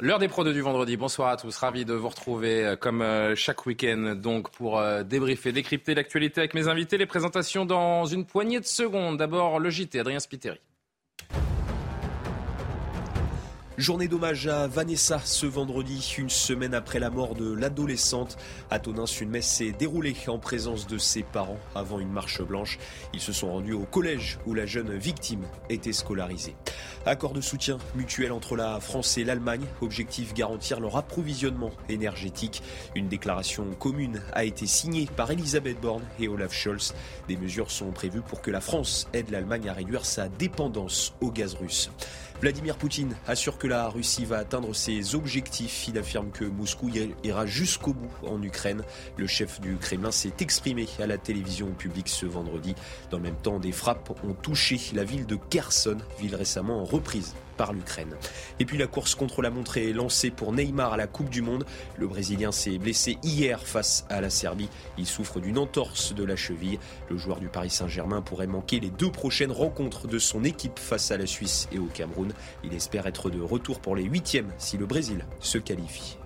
L'heure des de du vendredi. Bonsoir à tous. Ravi de vous retrouver euh, comme euh, chaque week-end donc pour euh, débriefer, décrypter l'actualité avec mes invités. Les présentations dans une poignée de secondes. D'abord le JT, Adrien Spiteri. Journée d'hommage à Vanessa ce vendredi, une semaine après la mort de l'adolescente. À Tonins, une messe s'est déroulée en présence de ses parents avant une marche blanche. Ils se sont rendus au collège où la jeune victime était scolarisée. Accord de soutien mutuel entre la France et l'Allemagne, objectif garantir leur approvisionnement énergétique. Une déclaration commune a été signée par Elisabeth Borne et Olaf Scholz. Des mesures sont prévues pour que la France aide l'Allemagne à réduire sa dépendance au gaz russe. Vladimir Poutine assure que la Russie va atteindre ses objectifs. Il affirme que Moscou ira jusqu'au bout en Ukraine. Le chef du Kremlin s'est exprimé à la télévision publique ce vendredi. Dans le même temps, des frappes ont touché la ville de Kherson, ville récemment reprise par l'Ukraine. Et puis la course contre la montre est lancée pour Neymar à la Coupe du Monde. Le Brésilien s'est blessé hier face à la Serbie. Il souffre d'une entorse de la cheville. Le joueur du Paris Saint-Germain pourrait manquer les deux prochaines rencontres de son équipe face à la Suisse et au Cameroun. Il espère être de retour pour les huitièmes si le Brésil se qualifie.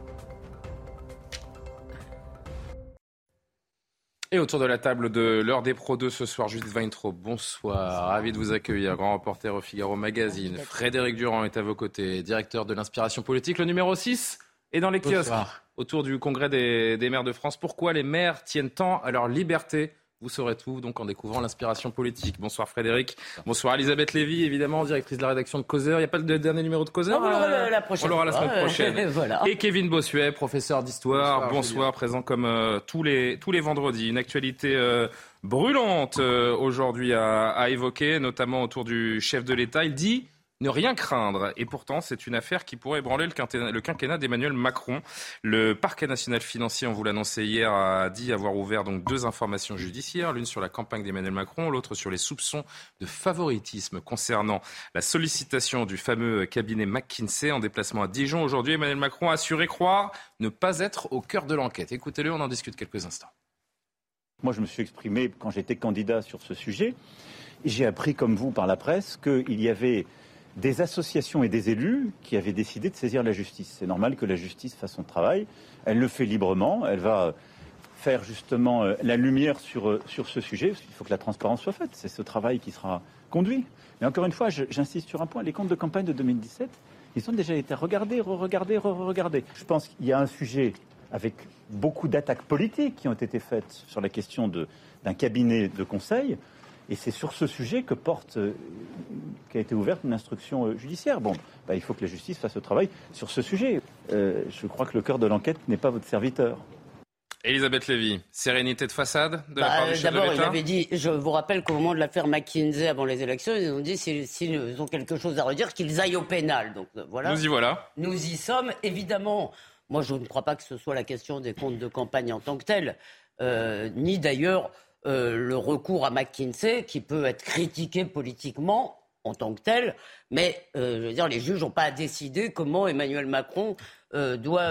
Et autour de la table de l'heure des pros 2 ce soir, Judith Weintraub, bonsoir. Ravi de vous accueillir, grand reporter au Figaro Magazine. Frédéric Durand est à vos côtés, directeur de l'inspiration politique. Le numéro 6 est dans les kiosques autour du congrès des, des maires de France. Pourquoi les maires tiennent tant à leur liberté vous saurez tout donc en découvrant l'inspiration politique. Bonsoir Frédéric. Bonsoir Elisabeth Lévy, évidemment, directrice de la rédaction de Causeur. Il n'y a pas de dernier numéro de Causeur On l'aura euh, la prochaine On l'aura la fois. semaine prochaine. Voilà. Et Kevin Bossuet, professeur d'histoire. Bonsoir, Bonsoir, présent comme euh, tous, les, tous les vendredis. Une actualité euh, brûlante euh, aujourd'hui à, à évoquer, notamment autour du chef de l'État. Il dit ne rien craindre. Et pourtant, c'est une affaire qui pourrait ébranler le quinquennat, d'Emmanuel Macron. Le parquet national financier, on vous l'annonçait hier, a dit avoir ouvert donc deux informations judiciaires, l'une sur la campagne d'Emmanuel Macron, l'autre sur les soupçons de favoritisme concernant la sollicitation du fameux cabinet McKinsey en déplacement à Dijon. Aujourd'hui, Emmanuel Macron a assuré croire ne pas être au cœur de l'enquête. Écoutez-le, on en discute quelques instants. Moi, je me suis exprimé quand j'étais candidat sur ce sujet. J'ai appris, comme vous, par la presse, qu'il y avait des associations et des élus qui avaient décidé de saisir la justice. C'est normal que la justice fasse son travail. Elle le fait librement. Elle va faire justement euh, la lumière sur, euh, sur ce sujet. Il faut que la transparence soit faite. C'est ce travail qui sera conduit. Mais encore une fois, j'insiste sur un point. Les comptes de campagne de 2017, ils ont déjà été regardés, re-regardés, re-regardés. Je pense qu'il y a un sujet avec beaucoup d'attaques politiques qui ont été faites sur la question d'un cabinet de conseil. Et c'est sur ce sujet que porte, euh, qu'a été ouverte une instruction euh, judiciaire. Bon, bah, il faut que la justice fasse le travail sur ce sujet. Euh, je crois que le cœur de l'enquête n'est pas votre serviteur. Elisabeth Lévy, sérénité de façade de la Bah, part du chef de D'abord, il avait dit, je vous rappelle qu'au moment de l'affaire McKinsey, avant les élections, ils ont dit s'ils ont quelque chose à redire, qu'ils aillent au pénal. Donc voilà. Nous y voilà. Nous y sommes, évidemment. Moi, je ne crois pas que ce soit la question des comptes de campagne en tant que tel, euh, ni d'ailleurs euh, le recours à McKinsey, qui peut être critiqué politiquement en tant que tel. Mais, euh, je veux dire, les juges n'ont pas à décider comment Emmanuel Macron euh, doit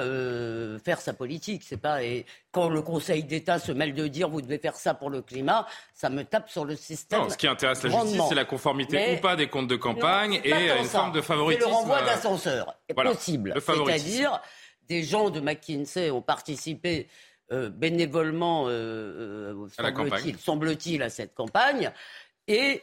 faire sa politique. C'est pas et quand le Conseil d'État se mêle de dire vous devez faire ça pour le climat, ça me tape sur le système. Non, ce qui intéresse la justice, c'est la conformité Mais- ou pas des comptes de campagne non, et une ça. forme de favoritisme. C'est le renvoi d'ascenseur est voilà, possible. C'est-à-dire, des gens de McKinsey ont participé euh, bénévolement, euh, euh, semble-t-il, à cette campagne. Et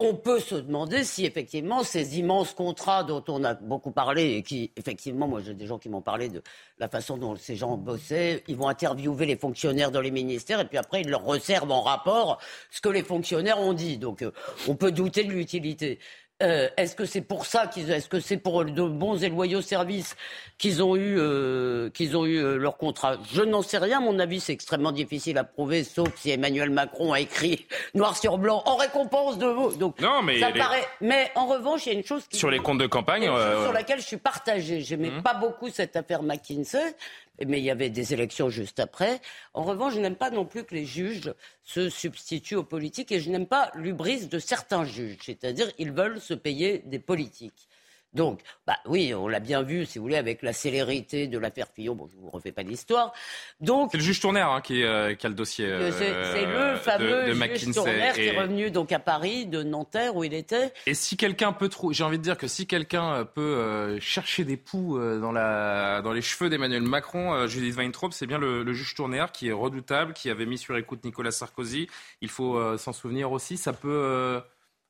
on peut se demander si effectivement ces immenses contrats dont on a beaucoup parlé et qui effectivement moi j'ai des gens qui m'ont parlé de la façon dont ces gens bossaient, ils vont interviewer les fonctionnaires dans les ministères et puis après ils leur resservent en rapport ce que les fonctionnaires ont dit. Donc euh, on peut douter de l'utilité. Euh, est-ce que c'est pour ça qu'ils, est-ce que c'est pour de bons et loyaux services qu'ils ont eu, euh, qu'ils ont eu euh, leur contrat? Je n'en sais rien. mon avis, c'est extrêmement difficile à prouver, sauf si Emmanuel Macron a écrit noir sur blanc en récompense de vous. Donc, non, mais ça paraît. Mais en revanche, il y a une chose qui sur les comptes de campagne, sur laquelle je suis partagé. J'aimais mmh. pas beaucoup cette affaire McKinsey mais il y avait des élections juste après. En revanche, je n'aime pas non plus que les juges se substituent aux politiques et je n'aime pas l'ubris de certains juges, c'est-à-dire ils veulent se payer des politiques. Donc, bah oui, on l'a bien vu, si vous voulez, avec la célérité de l'affaire Fillon. Bon, je ne vous refais pas l'histoire. Donc, c'est le juge Tournaire hein, qui, euh, qui, a le dossier. Euh, c'est le fameux juge Tournaire qui est revenu donc à Paris, de Nanterre où il était. Et si quelqu'un peut trouver, j'ai envie de dire que si quelqu'un euh, peut chercher des poux dans, la, dans les cheveux d'Emmanuel Macron, Judith Weintraub, c'est bien le, juge Tournaire qui est redoutable, qui avait mis sur écoute Nicolas Sarkozy. Il faut s'en souvenir aussi. Ça peut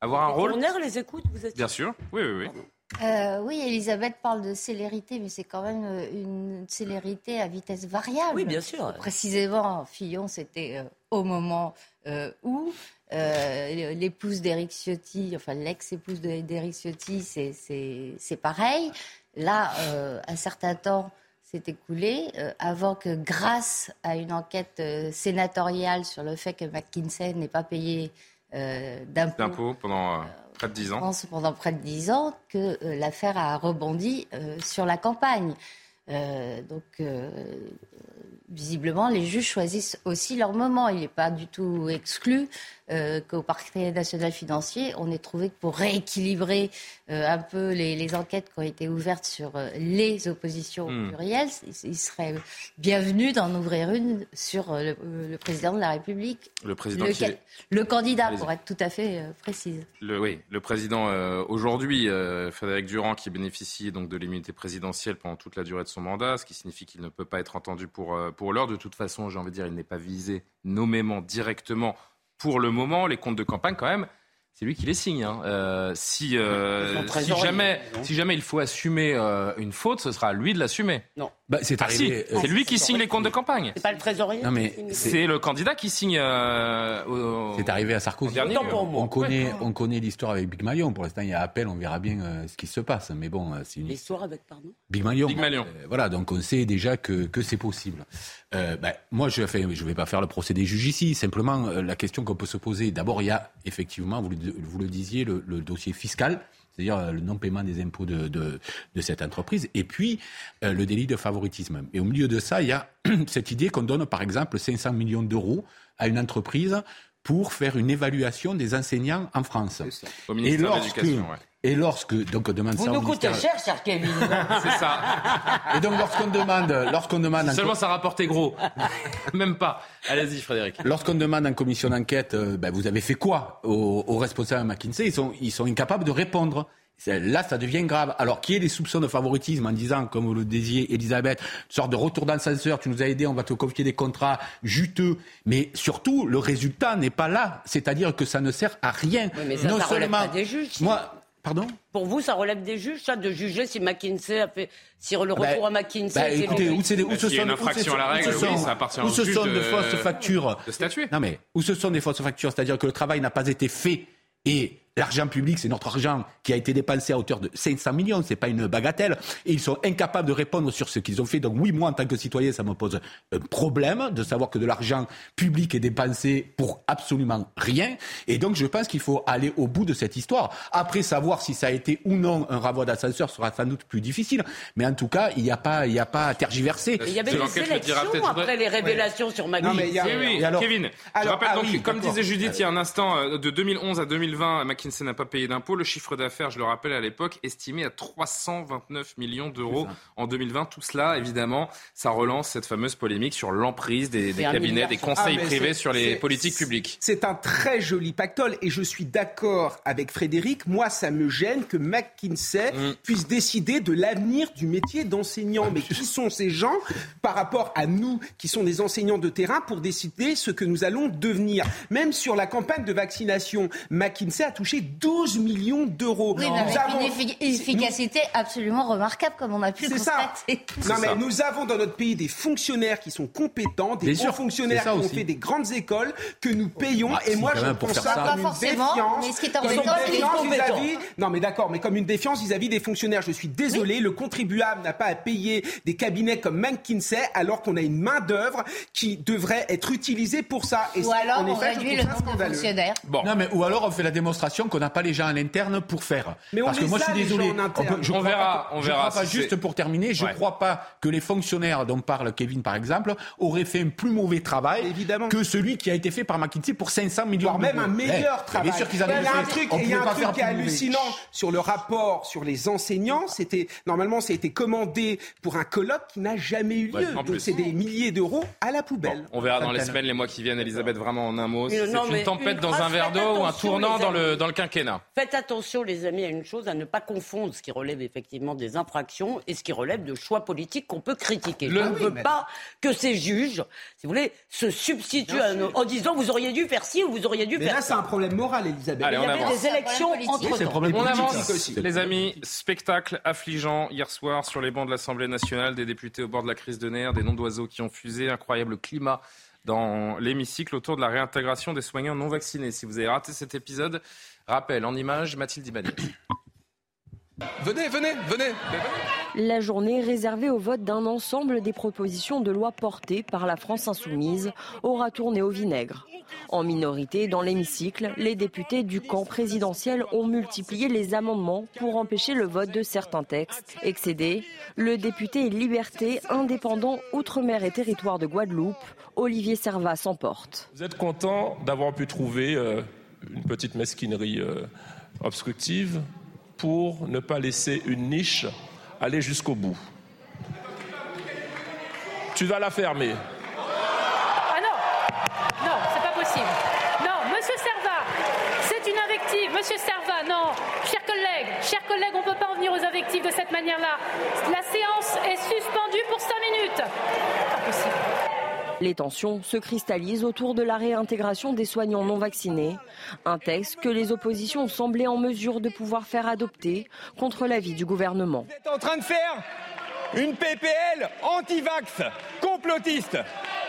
avoir un rôle. Tournaire les écoute, vous êtes Bien sûr, oui, oui, oui. Euh, oui, Elisabeth parle de célérité, mais c'est quand même euh, une célérité à vitesse variable. Oui, bien sûr. Précisément, Fillon, c'était euh, au moment où l'épouse d'Éric Ciotti, enfin l'ex-épouse d'Éric Ciotti, c'est pareil. Là, un certain temps s'est écoulé avant que, grâce à une enquête sénatoriale sur le fait que McKinsey n'ait pas payé d'impôts pendant Près de 10 ans. pendant près de 10 ans que euh, l'affaire a rebondi euh, sur la campagne. Euh, donc, visiblement, les juges choisissent aussi leur moment. Il n'est pas du tout exclu euh, qu'au parquet national financier, on ait trouvé que pour rééquilibrer euh, un peu les, enquêtes qui ont été ouvertes sur euh, les oppositions hmm. plurielles, il, serait bienvenu d'en ouvrir une sur le, président de la République. Le président Le candidat, pour être tout à fait précise. Le, oui, le président aujourd'hui, Frédéric Durand, qui bénéficie donc de l'immunité présidentielle pendant toute la durée de son mandat, ce qui signifie qu'il ne peut pas être entendu pour, pour l'heure. De toute façon, j'ai envie de dire, il n'est pas visé nommément directement pour le moment, les comptes de campagne, quand même, c'est lui qui les signe. Hein. Euh, si, euh, si, jamais, si jamais il faut assumer euh, une faute, ce sera à lui de l'assumer. Non. Bah, c'est ah, c'est lui qui signe les comptes de campagne. C'est pas le trésorier. Non mais c'est le candidat qui signe. c'est arrivé à Sarkozy. on connaît, on connaît l'histoire avec Big Malion. Pour l'instant, il y a appel, on verra bien ce qui se passe. Mais bon, c'est une l'histoire avec pardon. Big Malion. Big Malion. voilà, donc on sait déjà que, que c'est possible. Ben, moi, je ne je vais pas faire le procès des juges ici. Simplement, la question qu'on peut se poser, d'abord, il y a effectivement, vous vous le disiez, le, dossier fiscal c'est-à-dire euh, le non-paiement des impôts de, de, cette entreprise, et puis euh, le délit de favoritisme. Et au milieu de ça, il y a cette idée qu'on donne, par exemple, 500 millions d'euros à une entreprise pour faire une évaluation des enseignants en France. Au ministère de l'Éducation, et lorsque donc on demande Vous ça nous coûtez cher, cher Kevin. C'est ça. Et donc lorsqu'on demande, lorsqu'on demande, seulement ça rapportait gros, même pas. Allez-y, Frédéric. Lorsqu'on demande en commission d'enquête, euh, ben, vous avez fait quoi aux, aux responsables McKinsey? Ils sont ils sont incapables de répondre. Là, ça devient grave. Alors, qui est des soupçons de favoritisme en disant, comme vous le disiez, Elisabeth, une sorte de retour d'ascenseur, tu nous as aidé, on va te confier des contrats juteux. Mais surtout, le résultat n'est pas là. C'est-à-dire que ça ne sert à rien. mais ça, non seulement. des juges. Moi, Pardon Pour vous, ça relève des juges, ça, de juger si McKinsey a fait, si le bah, recours à McKinsey. Bah, écoutez, où, c'est des, où ce sont, une infraction à la règle, oui, ça appartient où ce sont de, fausses factures. De statuer. Non mais où ce sont des fausses factures, c'est-à-dire que le travail n'a pas été fait et L'argent public, c'est notre argent qui a été dépensé à hauteur de 500 millions, c'est pas une bagatelle. Et ils sont incapables de répondre sur ce qu'ils ont fait. Donc oui, moi, en tant que citoyen, ça me pose un problème de savoir que de l'argent public est dépensé pour absolument rien. Et donc, je pense qu'il faut aller au bout de cette histoire. Après, savoir si ça a été ou non un renvoi d'ascenseur sera sans doute plus difficile. Mais en tout cas, il n'y a pas, il n'y a pas à tergiverser. Il y avait des sélections après les révélations sur Magui. Oui, oui, alors... Kevin, je rappelle ah donc, comme disait Judith il y a un instant, euh, de 2011 à 2020, McKinsey n'a pas payé d'impôts. Le chiffre d'affaires, je le rappelle à l'époque, estimé à 329 millions d'euros en 2020. Tout cela, évidemment, ça relance cette fameuse polémique sur l'emprise des, cabinets, des conseils ah, privés sur les politiques publiques. C'est un très joli pactole et je suis d'accord avec Frédéric. Moi, ça me gêne que McKinsey mm. puisse décider de l'avenir du métier d'enseignant. Mais qui sont ces gens par rapport à nous qui sont des enseignants de terrain pour décider ce que nous allons devenir? Même sur la campagne de vaccination, McKinsey a touché touché 12 millions d'euros. Oui, mais une efficacité absolument remarquable, comme on a pu le constater. Ça. Non, mais nous avons dans notre pays des fonctionnaires qui sont compétents, des hauts fonctionnaires qui ont fait des grandes écoles que nous payons. Bah, et moi, je pense ça, comme une défiance. Mais ce qui est vis -vis, Non, mais d'accord, mais comme une défiance vis-à-vis des fonctionnaires. Je suis désolé, le contribuable n'a pas à payer des cabinets comme McKinsey alors qu'on a une main d'œuvre qui devrait être utilisée pour ça. Et ou alors en effet, on réduit le nombre de fonctionnaires. Bon. Non, mais ou alors on fait la démonstration qu'on n'a pas les gens à l'interne pour faire. Mais Parce que moi, je suis désolé. On, verra. on verra. pas, juste pour terminer, je ne crois pas que les fonctionnaires dont parle Kevin, par exemple, auraient fait un plus mauvais travail Évidemment. que celui qui a été fait par McKinsey pour 500 millions d'euros. même un meilleur travail. Bien sûr qu'ils Il y a un truc, il y a un truc qui est hallucinant sur le rapport sur les enseignants. C'était normalement, ça a été commandé pour un colloque qui n'a jamais eu lieu. Donc c'est des milliers d'euros à la poubelle. on verra dans les semaines, les mois qui viennent, Elisabeth, vraiment en un mot. C'est une tempête dans un verre d'eau ou un tournant dans le, dans le quinquennat. Faites attention, les amis, à une chose, à ne pas confondre ce qui relève effectivement des infractions et ce qui relève de choix politiques qu'on peut critiquer. Je ne veux pas que ces juges, si vous voulez, se substituent à en disant vous auriez dû faire ci ou vous auriez dû mais faire là, c'est un problème moral, Elisabeth. Allez, Il y avait des élections entre temps. On avance, les amis. Spectacle affligeant hier soir sur les bancs de l'Assemblée nationale, des députés au bord de la crise de nerfs, des noms d'oiseaux qui ont fusé, incroyable climat dans l'hémicycle autour de la réintégration des soignants non vaccinés. Si vous avez raté cet épisode, rappel en image, Mathilde Ibani. Venez, venez, venez. La journée réservée au vote d'un ensemble des propositions de loi portées par la France insoumise aura tourné au vinaigre. En minorité, dans l'hémicycle, les députés du camp présidentiel ont multiplié les amendements pour empêcher le vote de certains textes. Excédé, le député Liberté, indépendant Outre-mer et territoire de Guadeloupe, Olivier Servat s'emporte. Vous êtes content d'avoir pu trouver euh, une petite mesquinerie euh, obstructive pour ne pas laisser une niche aller jusqu'au bout. Tu vas la fermer. Ah non Non, c'est pas possible. Non, monsieur Servat, c'est une invective. Monsieur Servat, non. Chers collègues, chers collègues, on ne peut pas en venir aux invectives de cette manière-là. La séance est suspendue pour cinq minutes. Pas possible. Les tensions se cristallisent autour de la réintégration des soignants non vaccinés, un texte que les oppositions ont semblé en mesure de pouvoir faire adopter contre l'avis du gouvernement. Vous êtes en train de faire une PPL anti-vax, complotiste.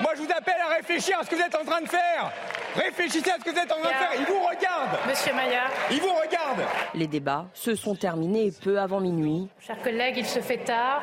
Moi, je vous appelle à réfléchir à ce que vous êtes en train de faire. Réfléchissez à ce que vous êtes en train de faire. Ils vous regardent. Monsieur Maillard. Ils vous regardent. Les débats se sont terminés peu avant minuit. Chers collègues, il se fait tard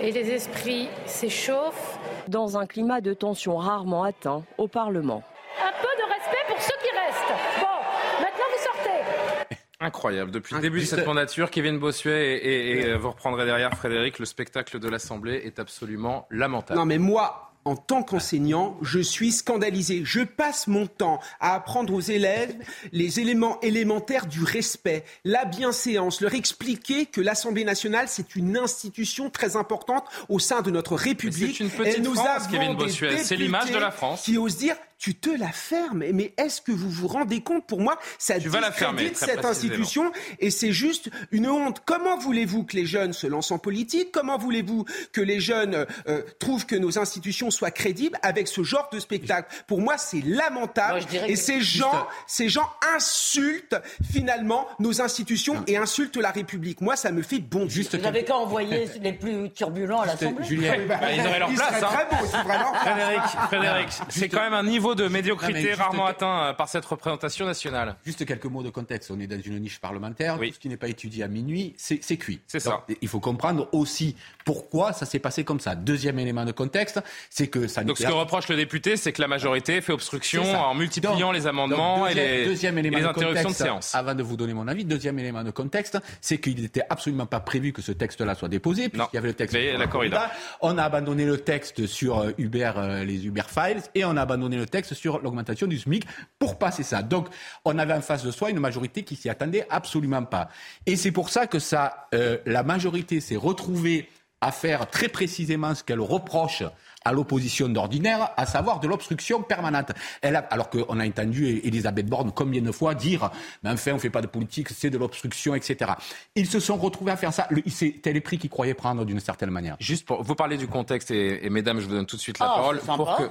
et les esprits s'échauffent. Dans un climat de tension rarement atteint au Parlement. Un peu de respect pour ceux qui restent. Bon, maintenant vous sortez. Incroyable. Depuis le début de cette mandature, Kevin Bossuet et, et vous reprendrez derrière Frédéric, le spectacle de l'Assemblée est absolument lamentable. Non mais moi, en tant qu'enseignant, je suis scandalisé. Je passe mon temps à apprendre aux élèves les éléments élémentaires du respect, la bienséance, leur expliquer que l'Assemblée nationale, c'est une institution très importante au sein de notre République. C'est une petite nous France, Kevin Bossuet. C'est l'image de la France. Qui osent dire tu te la fermes. Mais est-ce que vous vous rendez compte? Pour moi, ça tu discrédite cette institution et c'est juste une honte. Comment voulez-vous que les jeunes se lancent en politique? Comment voulez-vous que les jeunes euh, trouvent que nos institutions soient crédibles avec ce genre de spectacle? Pour moi, c'est lamentable. et ces gens, ces gens insultent finalement nos institutions et insultent la République. Moi, ça me fait bon. Juste vous n'avez qu'à envoyer les plus turbulents à l'Assemblée. Julien, bah, ils auraient leur place. Hein. Très beau, Frédéric, Frédéric c'est quand même un niveau de médiocrité rarement atteint euh, par cette représentation nationale. Juste quelques mots de contexte. On est dans une niche parlementaire. Tout ce qui n'est pas étudié à minuit, c'est cuit. C'est ça. Il faut comprendre aussi pourquoi ça s'est passé comme ça. Deuxième élément de contexte, c'est que ça. Donc ce que reproche le député, c'est que la majorité fait obstruction en multipliant les amendements et les, deuxième élément les interruptions de, séance. Avant de vous donner mon avis, deuxième élément de contexte, c'est qu'il n'était absolument pas prévu que ce texte-là soit déposé, puisqu'il y avait le texte. la corrida. On a abandonné le texte sur euh, Uber, euh, les Uber Files, et on a abandonné le texte sur l'augmentation du SMIC pour passer ça. Donc, on avait en face de soi une majorité qui s'y attendait absolument pas. Et c'est pour ça que ça, euh, la majorité s'est retrouvée à faire très précisément ce qu'elle reproche à l'opposition d'ordinaire, à savoir de l'obstruction permanente. Elle a, alors qu'on a entendu Elisabeth Borne combien de fois dire, mais enfin, on ne fait pas de politique, c'est de l'obstruction, etc. Ils se sont retrouvés à faire ça. C'était les prix qu'ils croyaient prendre d'une certaine manière. Juste pour vous parler du contexte, et, mesdames, je vous donne tout de suite la Oh, parole. Pour que...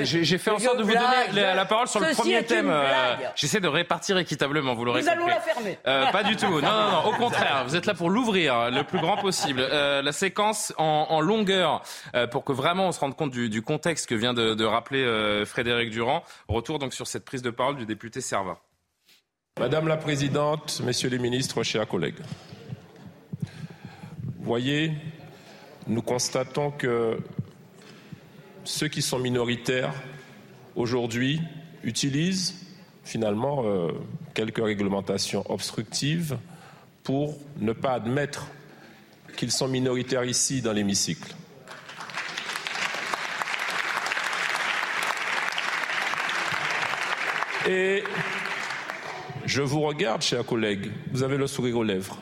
Eh, J'ai fait en sorte de vous donner la, la parole sur le premier thème. euh. J'essaie de répartir équitablement, vous l'aurez Nous allons compris. la fermer. Euh, pas du tout. Non, non, non. Au contraire, vous êtes là pour l'ouvrir le plus grand possible. Euh, la séquence en, en longueur euh, pour que vraiment on se rende compte du, contexte que vient de, de rappeler euh, Frédéric Durand. Retour donc sur cette prise de parole du député Serva. Madame la Présidente, Messieurs les ministres, chers collègues, voyez, nous constatons que ceux qui sont minoritaires aujourd'hui utilisent finalement euh, quelques réglementations obstructives pour ne pas admettre qu'ils sont minoritaires ici dans l'hémicycle. Et je vous regarde, chers collègues, vous avez le sourire aux lèvres.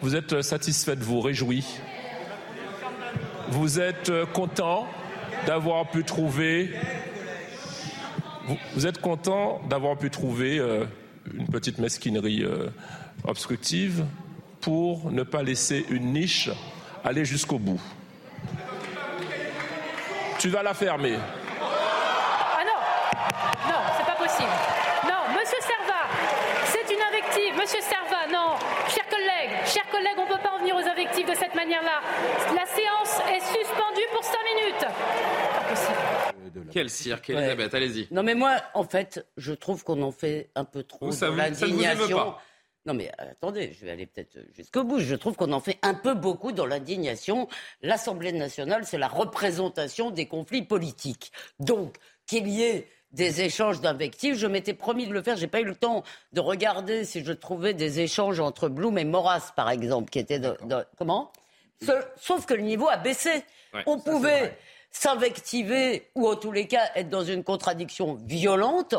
Vous êtes satisfait, vous réjouis. Vous êtes content d'avoir pu trouver. Vous, vous êtes content d'avoir pu trouver euh, une petite mesquinerie euh, obstructive pour ne pas laisser une niche aller jusqu'au bout. Tu vas la fermer. Ah non Non, c'est pas possible. Non, monsieur Serva, c'est une invective. Monsieur Serva, non. Chers collègues, on ne peut pas en venir aux invectives de cette manière-là. La séance est suspendue pour 5 minutes. Pas possible. Quel cirque, Ouais. Elisabeth, allez-y. Non, mais moi, en fait, je trouve qu'on en fait un peu trop Ça l'indignation. pas Non, mais euh, attendez, je vais aller peut-être jusqu'au bout. Je trouve qu'on en fait un peu beaucoup dans l'indignation. L'Assemblée nationale, c'est la représentation des conflits politiques. Donc, qu'il y ait des échanges d'invectives, je m'étais promis de le faire. J'ai pas eu le temps de regarder si je trouvais des échanges entre Blum et Maurras, par exemple, qui étaient de, de- comment? Sauf- que le niveau a baissé. Ouais, On pouvait. S'invectiver ou en tous les cas être dans une contradiction violente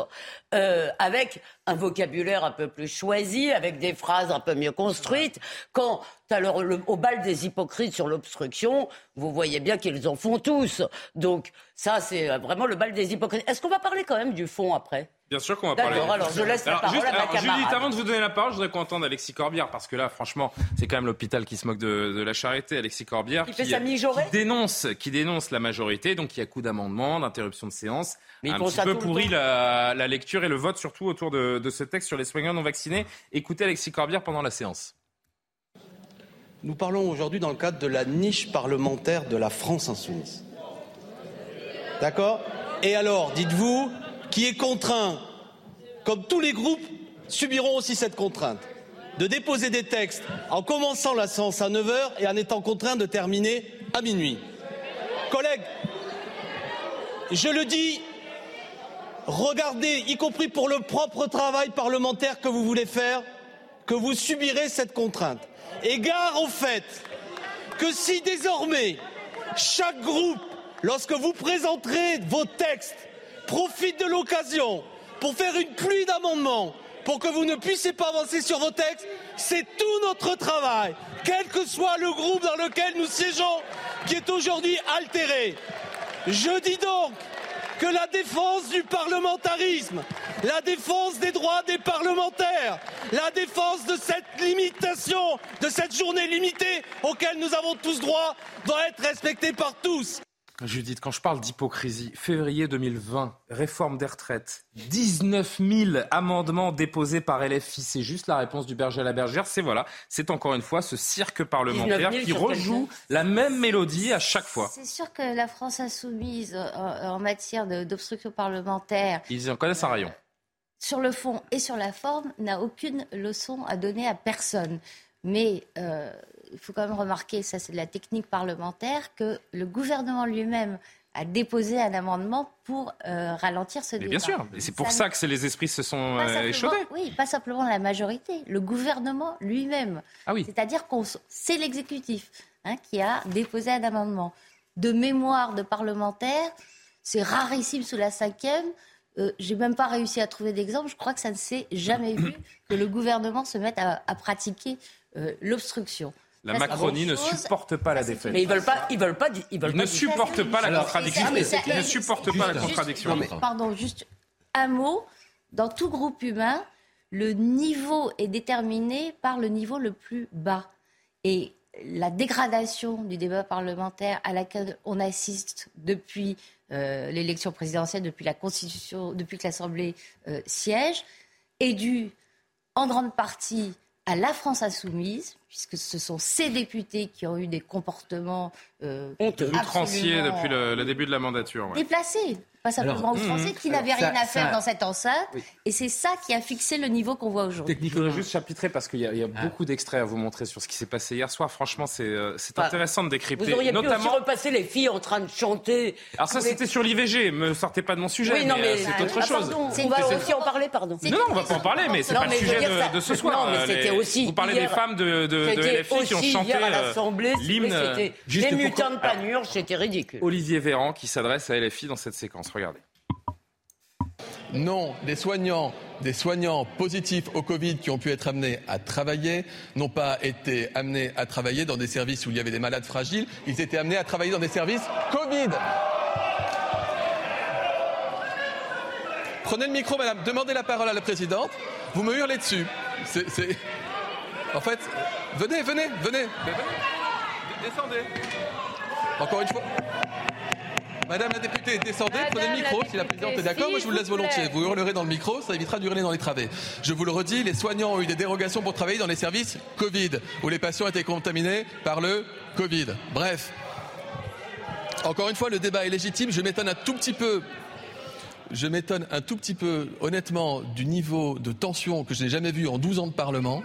euh, avec un vocabulaire un peu plus choisi, avec des phrases un peu mieux construites. Quand le- au bal des hypocrites sur l'obstruction, vous voyez bien qu'ils en font tous. Donc ça, c'est euh, vraiment le bal des hypocrites. Est-ce qu'on va parler quand même du fond après? Bien sûr qu'on va D'accord, parler. alors je laisse la parole juste, à ma alors, camarade. Judith, avant de vous donner la parole, je voudrais qu'on entende Alexis Corbière, parce que là, franchement, c'est quand même l'hôpital qui se moque de, de la charité. Alexis Corbière, Il fait sa mijaurée qui dénonce, qui dénonce la majorité, donc il y a coup d'amendement, d'interruption de séance, Mais un petit peu pourri la, la lecture et le vote, surtout autour de, de ce texte sur les soignants non vaccinés. Écoutez Alexis Corbière pendant la séance. Nous parlons aujourd'hui dans le cadre de la niche parlementaire de la France insoumise. D'accord? Et alors, dites-vous, qui est contraint, comme tous les groupes subiront aussi cette contrainte, de déposer des textes en commençant la séance à 9h et en étant contraint de terminer à minuit. Collègues, je le dis, regardez, y compris pour le propre travail parlementaire que vous voulez faire, que vous subirez cette contrainte. Et au fait que si désormais chaque groupe, lorsque vous présenterez vos textes, profite de l'occasion pour faire une pluie d'amendements, pour que vous ne puissiez pas avancer sur vos textes, c'est tout notre travail, quel que soit le groupe dans lequel nous siégeons, qui est aujourd'hui altéré. Je dis donc que la défense du parlementarisme, la défense des droits des parlementaires, la défense de cette limitation, de cette journée limitée auquel nous avons tous droit, doit être respectée par tous. Judith, quand je parle d'hypocrisie, février 2020, réforme des retraites, 19 000 amendements déposés par LFI, c'est juste la réponse du berger à la bergère. C'est voilà, c'est encore une fois ce cirque parlementaire 19 000 qui rejoue la même mélodie à chaque fois. C'est sûr que la France insoumise euh, en, matière d'obstruction parlementaire, Ils en connaissent un rayon. sur le fond et sur la forme, n'a aucune leçon à donner à personne. Mais euh, il faut quand même remarquer, ça c'est de la technique parlementaire, que le gouvernement lui-même a déposé un amendement pour euh, ralentir ce Mais débat. bien sûr, et c'est pour ça que les esprits se sont euh, échaudés. Oui, pas simplement la majorité, le gouvernement lui-même. Ah oui. C'est-à-dire que c'est l'exécutif hein, qui a déposé un amendement. De mémoire de parlementaire, c'est rarissime sous la cinquième. Euh, J'ai même pas réussi à trouver d'exemple. Je crois que ça ne s'est jamais vu que le gouvernement se mette à, à pratiquer euh, l'obstruction. La Macronie ne supporte pas la défaite. Mais ils veulent pas, ils veulent pas, ils veulent Ils ne supportent pas la contradiction. Ils ne supportent pas la contradiction. Pardon, juste un mot. Dans tout groupe humain, le niveau est déterminé par le niveau le plus bas. Et la dégradation du débat parlementaire à laquelle on assiste depuis euh, l'élection présidentielle, depuis la Constitution, depuis que l'Assemblée euh, siège, est due en grande partie à la France insoumise, puisque ce sont ces députés qui ont eu des comportements euh, outranciers depuis le, début de la mandature. Déplacés pas simplement aux Français, qui n'avaient rien à faire dans cette enceinte. Et c'est ça qui a fixé le niveau qu'on voit aujourd'hui. Je voudrais juste chapitrer parce qu'il y a, ah. beaucoup d'extraits à vous montrer sur ce qui s'est passé hier soir. Franchement, c'est euh, bah, intéressant de décrypter. Vous auriez notamment... pu aussi repasser les filles en train de chanter. Alors ça, c'était sur l'IVG. Me sortez pas de mon sujet. Oui, non, mais, c'est autre ah, chose. On va aussi en parler, pardon. Non, non, on va pas en parler, mais c'est pas le sujet de, ce soir. Non, mais c'était aussi. Vous parlez des femmes de, LFI qui ont chanté euh, l'hymne. Des mutins de panurge, c'était ridicule. Olivier Véran qui s'adresse à LFI dans cette séquence. Regardez. Non, des soignants, des soignants positifs au Covid qui ont pu être amenés à travailler n'ont pas été amenés à travailler dans des services où il y avait des malades fragiles. Ils étaient amenés à travailler dans des services Covid. Prenez le micro, madame. Demandez la parole à la présidente. Vous me hurlez dessus. C'est, En fait, venez, venez, venez. Descendez. Encore une fois. Madame la députée, descendez, prenez le micro. Si la présidente est d'accord, moi je vous le laisse volontiers. Vous hurlerez dans le micro, ça évitera d'hurler dans les travées. Je vous le redis, les soignants ont eu des dérogations pour travailler dans les services Covid, où les patients étaient contaminés par le Covid. Bref. Encore une fois, le débat est légitime. Je m'étonne un tout petit peu je m'étonne un tout petit peu, honnêtement, du niveau de tension que je n'ai jamais vu en 12 ans de Parlement.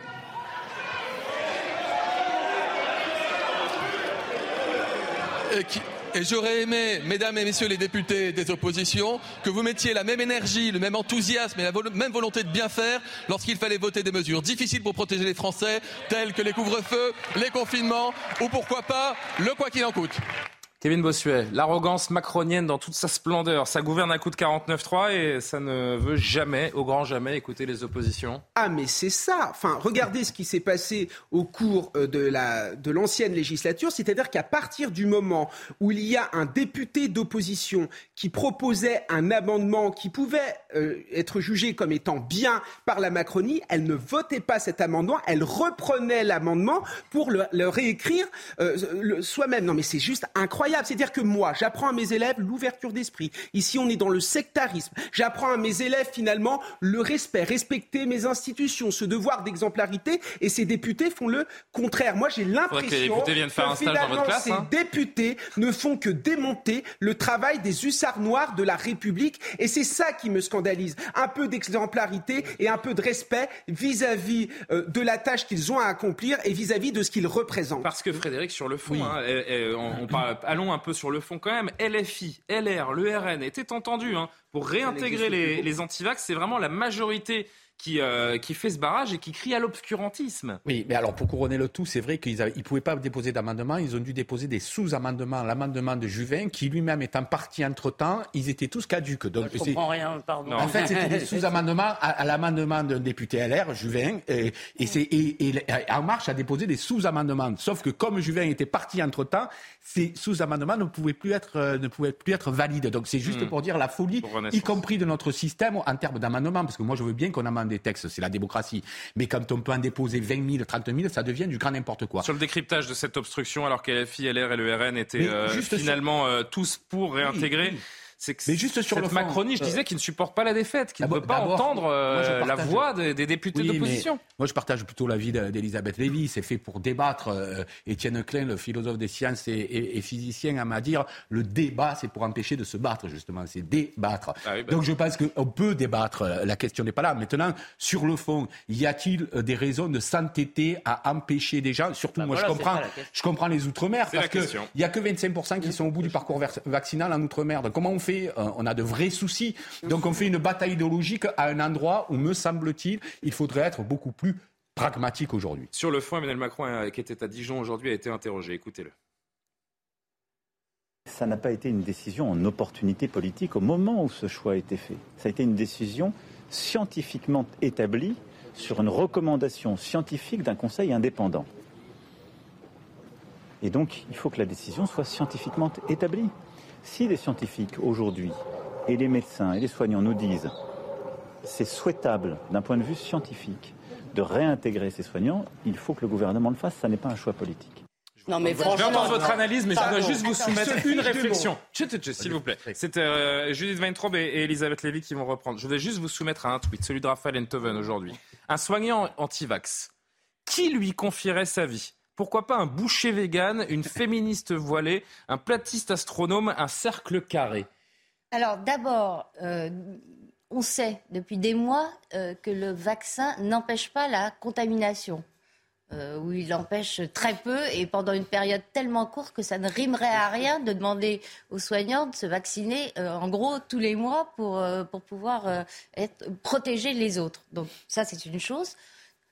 Et qui, et j'aurais aimé, mesdames et messieurs les députés des oppositions, que vous mettiez la même énergie, le même enthousiasme et la même volonté de bien faire lorsqu'il fallait voter des mesures difficiles pour protéger les Français, telles que les couvre-feux, les confinements ou pourquoi pas le quoi qu'il en coûte. Kevin Bossuet, l'arrogance macronienne dans toute sa splendeur, ça gouverne à coup de 49-3 et ça ne veut jamais, au grand jamais, écouter les oppositions. Ah mais c'est ça. Enfin, regardez ce qui s'est passé au cours euh, de la de l'ancienne législature, c'est-à-dire qu'à partir du moment où il y a un député d'opposition qui proposait un amendement qui pouvait euh, être jugé comme étant bien par la Macronie, elle ne votait pas cet amendement, elle reprenait l'amendement pour le, réécrire euh, soi-même. Non mais c'est juste incroyable. C'est-à-dire que moi, j'apprends à mes élèves l'ouverture d'esprit. Ici, on est dans le sectarisme. J'apprends à mes élèves finalement le respect, respecter mes institutions, ce devoir d'exemplarité. Et ces députés font le contraire. Moi, j'ai l'impression que, finalement, ces hein. députés ne font que démonter le travail des hussards noirs de la République. Et c'est ça qui me scandalise. Un peu d'exemplarité et un peu de respect vis-à-vis euh, de la tâche qu'ils ont à accomplir et vis-à-vis de ce qu'ils représentent. Parce que Frédéric, sur le fond, hein, on, parle allons un peu sur le fond quand même. LFI, LR, le RN étaient entendus hein, pour réintégrer les, les antivax. C'est vraiment la majorité qui, euh, qui fait ce barrage et qui crie à l'obscurantisme. Oui, mais alors pour couronner le tout, c'est vrai qu'ils ne pouvaient pas déposer d'amendement, ils ont dû déposer des sous-amendements. L'amendement de Juvin, qui lui-même étant parti entre-temps, ils étaient tous caduques. Donc, Je comprends rien, pardon. En fait, c'était des sous-amendements à, l'amendement d'un député LR, Juvin, et, et, et, En Marche a déposé des sous-amendements. Sauf que comme Juvin était parti entre-temps, ces sous-amendements ne pouvaient plus être, euh, ne pouvaient plus être valides. Donc c'est juste hmm. pour dire la folie, y compris de notre système en termes d'amendement, parce que moi je veux bien qu'on amende des textes, c'est la démocratie. Mais quand on peut en déposer 20 000, 30 000, ça devient du grand n'importe quoi. Sur le décryptage de cette obstruction, alors que LFI, LR et le RN étaient euh, finalement euh, tous pour réintégrer c'est que juste sur cette Macronie, je disais, qui ne supporte pas la défaite, qui ne veut pas entendre euh, la voix des, députés d'opposition. Moi, je partage plutôt l'avis d'Elisabeth Lévy. C'est fait pour débattre. Euh, Étienne Klein, le philosophe des sciences et, physicien, a m'a dire le débat, c'est pour empêcher de se battre, justement. C'est débattre. Ah bah Donc, je pense qu'on peut débattre. La question n'est pas là. Maintenant, sur le fond, y a-t-il euh, des raisons de s'entêter à empêcher des gens Surtout, bah moi, je comprends, je comprends les Outre-mer parce qu'il n'y a que 25% qui sont au bout du parcours vaccinal en Outre-mer. Donc, comment on fait euh, on a de vrais soucis. Donc on fait une bataille idéologique à un endroit où, me semble-t-il, il faudrait être beaucoup plus pragmatique aujourd'hui. Sur le fond, Emmanuel Macron, euh, qui était à Dijon aujourd'hui, a été interrogé. Écoutez-le. Ça n'a pas été une décision en opportunité politique au moment où ce choix a été fait. Ça a été une décision scientifiquement établie sur une recommandation scientifique d'un conseil indépendant. Et donc, il faut que la décision soit scientifiquement établie. Si les scientifiques aujourd'hui et les médecins et les soignants nous disent c'est souhaitable d'un point de vue scientifique de réintégrer ces soignants, il faut que le gouvernement le fasse. Ça n'est pas un choix politique. Non, mais Je vais franchement. entendre votre analyse, mais je dois juste vous soumettre une réflexion. mots. Chut, chut, chut, S'il vous plaît. C'est euh, Judith Weintraub et, et Elisabeth Lévy qui vont reprendre. Je vais juste vous soumettre à un tweet, celui de Raphaël Enthoven aujourd'hui. Un soignant anti-vax. Qui lui confierait sa vie? Pourquoi pas un boucher vegan, une féministe voilée, un platiste astronome, un cercle carré? Alors d'abord, euh, on sait depuis des mois euh, que le vaccin n'empêche pas la contamination. Euh, ou il empêche très peu et pendant une période tellement courte que ça ne rimerait à rien de demander aux soignants de se vacciner euh, en gros tous les mois pour, pour pouvoir être, protéger les autres. Donc ça c'est une chose.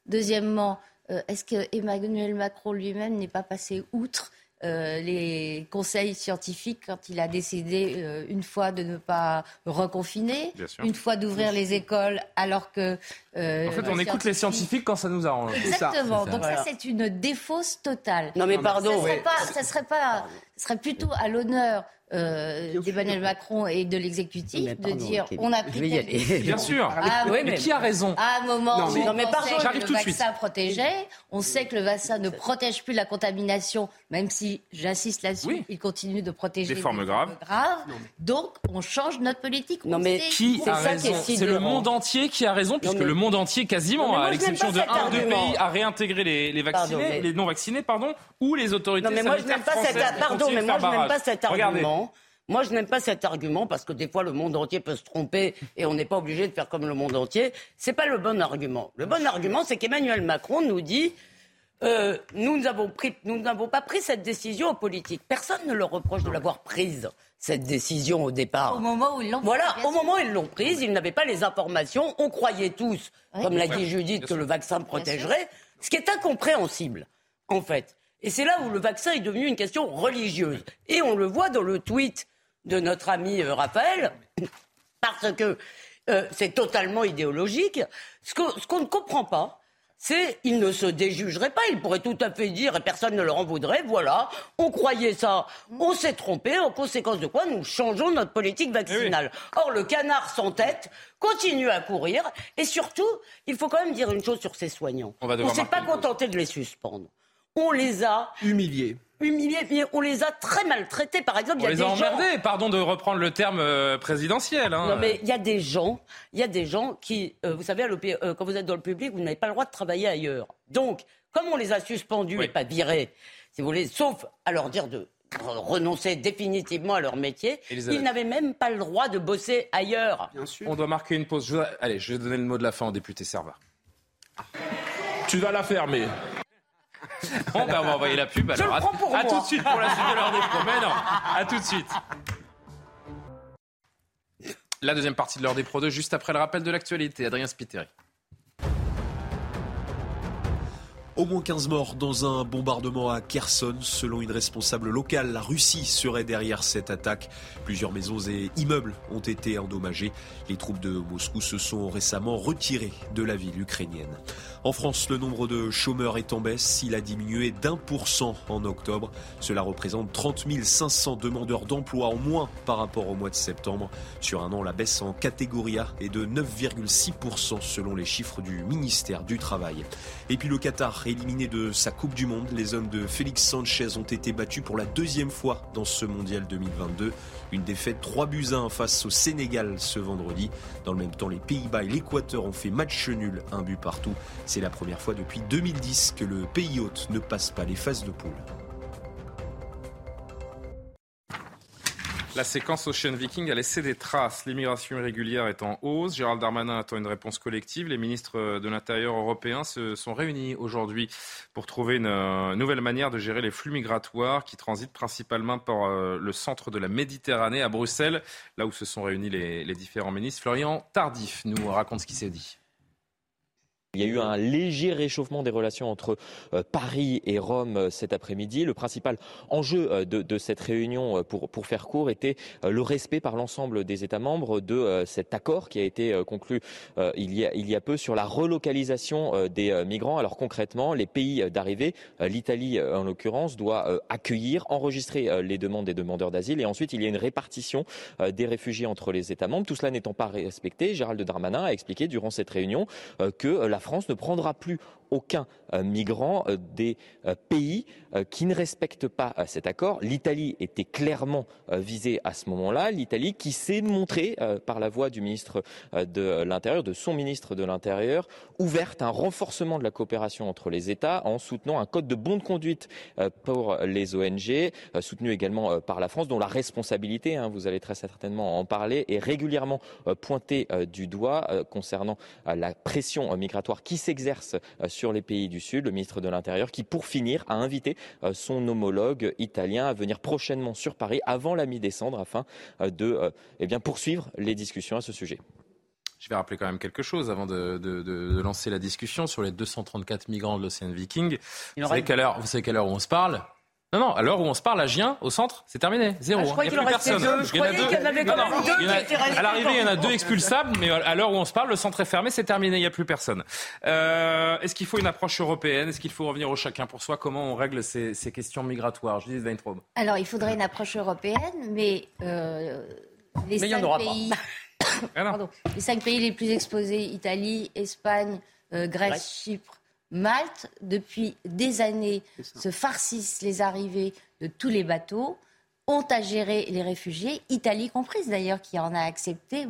Deuxièmement, est-ce que Emmanuel Macron lui-même n'est pas passé outre euh, les conseils scientifiques quand il a décidé euh, une fois de ne pas reconfiner, une fois d'ouvrir les écoles alors que... euh, En fait, on écoute les scientifiques quand ça nous arrange. Exactement. Donc Voilà. ça, c'est une défausse totale. Non, mais pardon, Ça serait, pas, ça serait pas, ça serait plutôt à l'honneur euh, d'Emmanuel Macron et de l'exécutif de dire on a pris décision. Bien sûr. Ah, Oui, mais mais- qui a raison À un moment Non, où mais- on non, mais pensait que j'arrive le tout de suite. vaccin protégeait, on sait que le vaccin ne protège plus la contamination, même si, j'insiste là-dessus, Oui. il continue de protéger Des formes graves. graves. Donc, on change notre politique. Non, On mais sait Qui C'est a ça raison C'est le monde entier qui a raison, puisque mais- le monde entier, quasiment, Non, mais moi, à l'exception de un ou deux argument. pays, a réintégré les, les vaccinés, Pardon, mais- les non vaccinés, pardon, ou les autorités Non, mais moi, je sanitaires n'aime pas cet, françaises pardon, mais moi, je n'aime pas cet Regardez. Argument. Moi, je n'aime pas cet argument parce que des fois, le monde entier peut se tromper et on n'est pas obligé de faire comme le monde entier. C'est pas le bon argument. Le bon argument, c'est qu'Emmanuel Macron nous dit euh, nous n'avons pas pris cette décision aux politiques. Personne ne leur reproche de l'avoir prise cette décision au départ. Au moment où ils l'ont Voilà, prise, au moment où ils l'ont prise, ils n'avaient pas les informations. On croyait tous, Oui. comme l'a dit Judith, que le vaccin protégerait, ce qui est incompréhensible, en fait. Et c'est là où le vaccin est devenu une question religieuse. Et on le voit dans le tweet de notre ami euh, Raphaël, parce que euh, c'est totalement idéologique. Ce qu'on ne comprend pas, c'est il ne se déjugerait pas. Il pourrait tout à fait dire, et personne ne leur en voudrait, voilà, on croyait ça, on s'est trompé, en conséquence de quoi nous changeons notre politique vaccinale. Or, le canard sans tête continue à courir, et surtout, il faut quand même dire une chose sur ces soignants. On ne s'est pas contenté de les suspendre. On les a Humilié. humiliés, mais on les a très maltraités. Par exemple, il y a les des a gens... emmerdés, pardon de reprendre le terme euh, présidentiel. hein. Non, mais il y a des gens, il y a des gens qui, euh, vous savez, euh, quand vous êtes dans le public, vous n'avez pas le droit de travailler ailleurs. Donc, comme on les a suspendus Oui. et pas virés, si vous voulez, sauf à leur dire de re- renoncer définitivement à leur métier, Elisabeth. ils n'avaient même pas le droit de bosser ailleurs. Bien sûr. On doit marquer une pause. Je Allez, je vais donner le mot de la fin au député Serva. Tu vas la fermer. Bon, ben, on va envoyer la pub. Je Alors, le à, prends pour à tout de suite pour la suite de l'heure des pros. Mais non, à tout de suite. La deuxième partie de l'heure des pros 2, juste après le rappel de l'actualité. Adrien Spiteri. Au moins 15 morts dans un bombardement à Kherson. Selon une responsable locale, la Russie serait derrière cette attaque. Plusieurs maisons et immeubles ont été endommagés. Les troupes de Moscou se sont récemment retirées de la ville ukrainienne. En France, le nombre de chômeurs est en baisse. Il a diminué d'un pour cent en octobre. Cela représente 30 500 demandeurs d'emploi en moins par rapport au mois de septembre. Sur un an, la baisse en catégorie A est de 9,6% selon les chiffres du ministère du Travail. Et puis le Qatar, éliminé de sa Coupe du Monde, les hommes de Félix Sanchez ont été battus pour la deuxième fois dans ce mondial 2022. Une défaite 3 buts à 1 face au Sénégal ce vendredi. Dans le même temps, les Pays-Bas et l'Équateur ont fait match nul, un but partout. C'est la première fois depuis 2010 que le pays hôte ne passe pas les phases de poule. La séquence Ocean Viking a laissé des traces. L'immigration irrégulière est en hausse. Gérald Darmanin attend une réponse collective. Les ministres de l'Intérieur européens se sont réunis aujourd'hui pour trouver une euh, nouvelle manière de gérer les flux migratoires qui transitent principalement par euh, le centre de la Méditerranée à Bruxelles, là où se sont réunis les, les différents ministres. Florian Tardif nous raconte ce qui s'est dit. Il y a eu un léger réchauffement des relations entre euh, Paris et Rome euh, cet après-midi. Le principal enjeu euh, de, cette réunion, pour, pour faire court, était le respect par l'ensemble des États membres de cet accord qui a été conclu il y a, il y a peu sur la relocalisation des migrants. Alors concrètement, les pays d'arrivée, l'Italie en l'occurrence, doit accueillir, enregistrer les demandes des demandeurs d'asile et ensuite il y a une répartition des réfugiés entre les États membres. Tout cela n'étant pas respecté, Gérald Darmanin a expliqué durant cette réunion que la France ne prendra plus aucun euh, migrant euh, des euh, pays qui ne respectent pas cet accord. L'Italie était clairement visée à ce moment-là. L'Italie qui s'est montrée, par la voix du ministre de l'Intérieur, de son ministre de l'Intérieur, ouverte à un renforcement de la coopération entre les États en soutenant un code de bonne conduite pour les ONG, soutenu également par la France, dont la responsabilité, hein, vous allez très certainement en parler, est régulièrement pointée du doigt concernant la pression migratoire qui s'exerce les pays du Sud, le ministre de l'Intérieur, qui pour finir a invité euh, son homologue italien à venir prochainement sur Paris avant la mi-décembre afin euh, de euh, eh bien, poursuivre les discussions à ce sujet. Je vais rappeler quand même quelque chose avant de, de, de lancer la discussion sur les 234 migrants de l'Océan Viking. Vous savez, quelle heure, vous savez quelle heure on se parle? Non, non, à l'heure où on se parle, à Gien, au centre, c'est terminé. Zéro. Ah, il n'y a plus personne. Je il y en a deux. y en avait deux À l'arrivée, il y en a deux expulsables, mais à l'heure où on se parle, le centre est fermé, c'est terminé, il n'y a plus personne. Euh, Est-ce qu'il faut une approche européenne? Est-ce qu'il faut revenir au chacun pour soi? Comment on règle ces, ces questions migratoires? Je dis Weintraub. Alors, il faudrait une approche européenne, mais euh, les, mais cinq pays... Pardon. les cinq pays les plus exposés, Italie, Espagne, euh, Grèce, Chypre, Malte, depuis des années, se farcissent les arrivées de tous les bateaux, ont à gérer les réfugiés, Italie comprise d'ailleurs, qui en a accepté